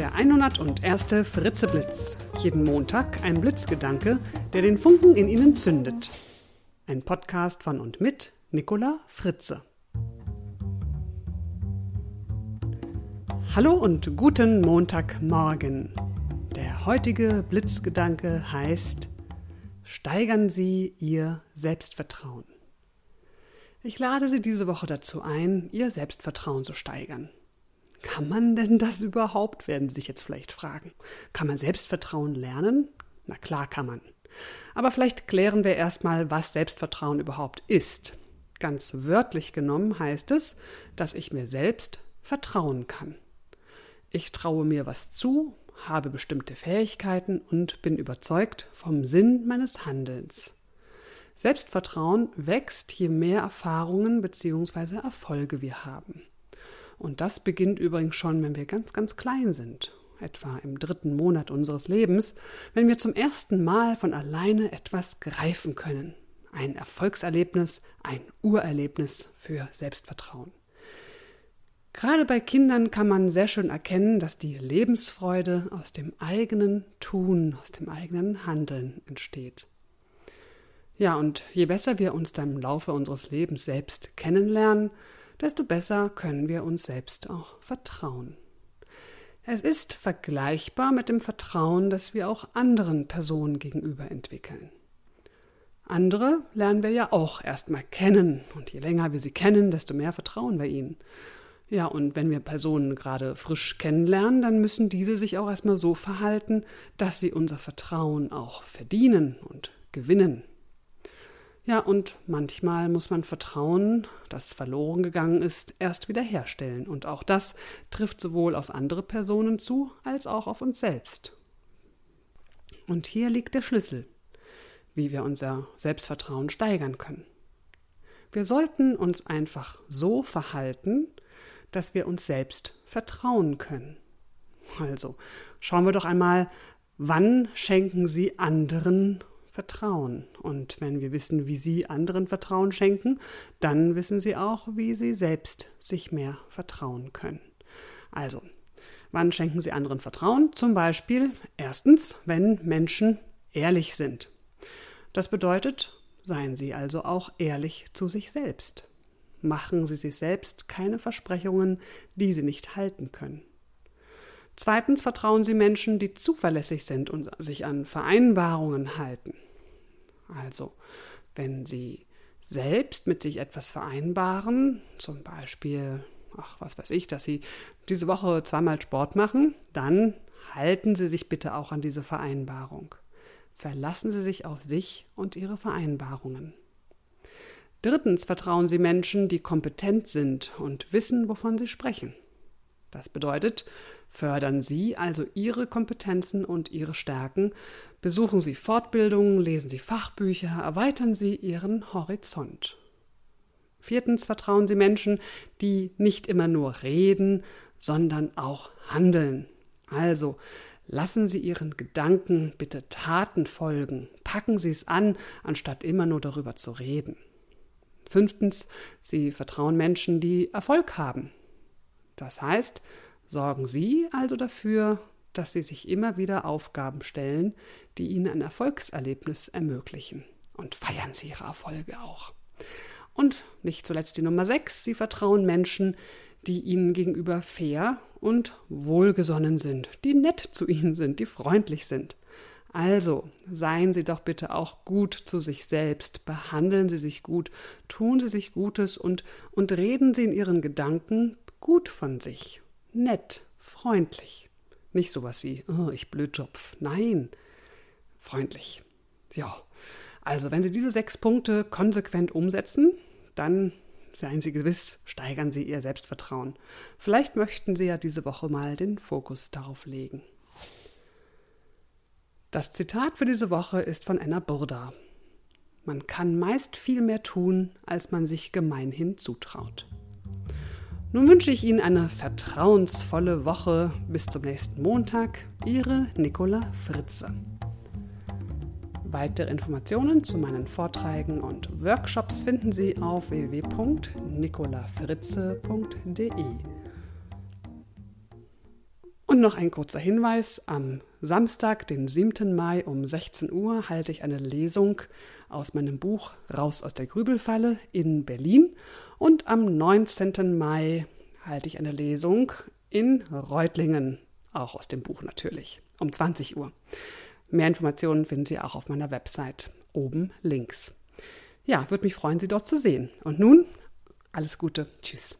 Der 101. Fritzeblitz. Jeden Montag ein Blitzgedanke, der den Funken in Ihnen zündet. Ein Podcast von und mit Nicola Fritze. Hallo und guten Montagmorgen. Der heutige Blitzgedanke heißt Steigern Sie Ihr Selbstvertrauen. Ich lade Sie diese Woche dazu ein, Ihr Selbstvertrauen zu steigern. Kann man denn das überhaupt, werden Sie sich jetzt vielleicht fragen. Kann man Selbstvertrauen lernen? Na klar kann man. Aber vielleicht klären wir erstmal, was Selbstvertrauen überhaupt ist. Ganz wörtlich genommen heißt es, dass ich mir selbst vertrauen kann. Ich traue mir was zu, habe bestimmte Fähigkeiten und bin überzeugt vom Sinn meines Handelns. Selbstvertrauen wächst, je mehr Erfahrungen bzw. Erfolge wir haben. Und das beginnt übrigens schon, wenn wir ganz, ganz klein sind, etwa im dritten Monat unseres Lebens, wenn wir zum ersten Mal von alleine etwas greifen können. Ein Erfolgserlebnis, ein Urerlebnis für Selbstvertrauen. Gerade bei Kindern kann man sehr schön erkennen, dass die Lebensfreude aus dem eigenen Tun, aus dem eigenen Handeln entsteht. Ja, und je besser wir uns dann im Laufe unseres Lebens selbst kennenlernen, desto besser können wir uns selbst auch vertrauen. Es ist vergleichbar mit dem Vertrauen, das wir auch anderen Personen gegenüber entwickeln. Andere lernen wir ja auch erstmal kennen, und je länger wir sie kennen, desto mehr vertrauen wir ihnen. Ja, und wenn wir Personen gerade frisch kennenlernen, dann müssen diese sich auch erstmal so verhalten, dass sie unser Vertrauen auch verdienen und gewinnen. Ja, und manchmal muss man Vertrauen, das verloren gegangen ist, erst wiederherstellen. Und auch das trifft sowohl auf andere Personen zu, als auch auf uns selbst. Und hier liegt der Schlüssel, wie wir unser Selbstvertrauen steigern können. Wir sollten uns einfach so verhalten, dass wir uns selbst vertrauen können. Also schauen wir doch einmal, wann schenken Sie anderen Vertrauen? Und wenn wir wissen, wie Sie anderen Vertrauen schenken, dann wissen Sie auch, wie Sie selbst sich mehr vertrauen können. Also, wann schenken Sie anderen Vertrauen? Zum Beispiel erstens, wenn Menschen ehrlich sind. Das bedeutet, seien Sie also auch ehrlich zu sich selbst. Machen Sie sich selbst keine Versprechungen, die Sie nicht halten können. Zweitens vertrauen Sie Menschen, die zuverlässig sind und sich an Vereinbarungen halten. Also, wenn Sie selbst mit sich etwas vereinbaren, zum Beispiel, ach, was weiß ich, dass Sie diese Woche zweimal Sport machen, dann halten Sie sich bitte auch an diese Vereinbarung. Verlassen Sie sich auf sich und Ihre Vereinbarungen. Drittens vertrauen Sie Menschen, die kompetent sind und wissen, wovon sie sprechen. Das bedeutet, fördern Sie also Ihre Kompetenzen und Ihre Stärken, besuchen Sie Fortbildungen, lesen Sie Fachbücher, erweitern Sie Ihren Horizont. Viertens vertrauen Sie Menschen, die nicht immer nur reden, sondern auch handeln. Also lassen Sie Ihren Gedanken bitte Taten folgen, packen Sie es an, anstatt immer nur darüber zu reden. Fünftens, sie vertrauen Menschen, die Erfolg haben. Das heißt, sorgen Sie also dafür, dass Sie sich immer wieder Aufgaben stellen, die Ihnen ein Erfolgserlebnis ermöglichen. Und feiern Sie Ihre Erfolge auch. Und nicht zuletzt die Nummer sechs, Sie vertrauen Menschen, die Ihnen gegenüber fair und wohlgesonnen sind, die nett zu Ihnen sind, die freundlich sind. Also seien Sie doch bitte auch gut zu sich selbst, behandeln Sie sich gut, tun Sie sich Gutes und, und reden Sie in Ihren Gedanken gut von sich. Nett, freundlich. Nicht sowas wie, oh, ich Blödtopf. Nein, freundlich. Ja, also wenn Sie diese sechs Punkte konsequent umsetzen, dann seien Sie gewiss, steigern Sie Ihr Selbstvertrauen. Vielleicht möchten Sie ja diese Woche mal den Fokus darauf legen. Das Zitat für diese Woche ist von Anna Burda. Man kann meist viel mehr tun, als man sich gemeinhin zutraut. Nun wünsche ich Ihnen eine vertrauensvolle Woche. Bis zum nächsten Montag. Ihre Nicola Fritze. Weitere Informationen zu meinen Vorträgen und Workshops finden Sie auf www.nicolafritze.de. Und noch ein kurzer Hinweis. Am Samstag, den 7. Mai um 16 Uhr, halte ich eine Lesung aus meinem Buch Raus aus der Grübelfalle in Berlin. Und am 19. Mai halte ich eine Lesung in Reutlingen, auch aus dem Buch natürlich, um 20 Uhr. Mehr Informationen finden Sie auch auf meiner Website, oben links. Ja, würde mich freuen, Sie dort zu sehen. Und nun, alles Gute. Tschüss.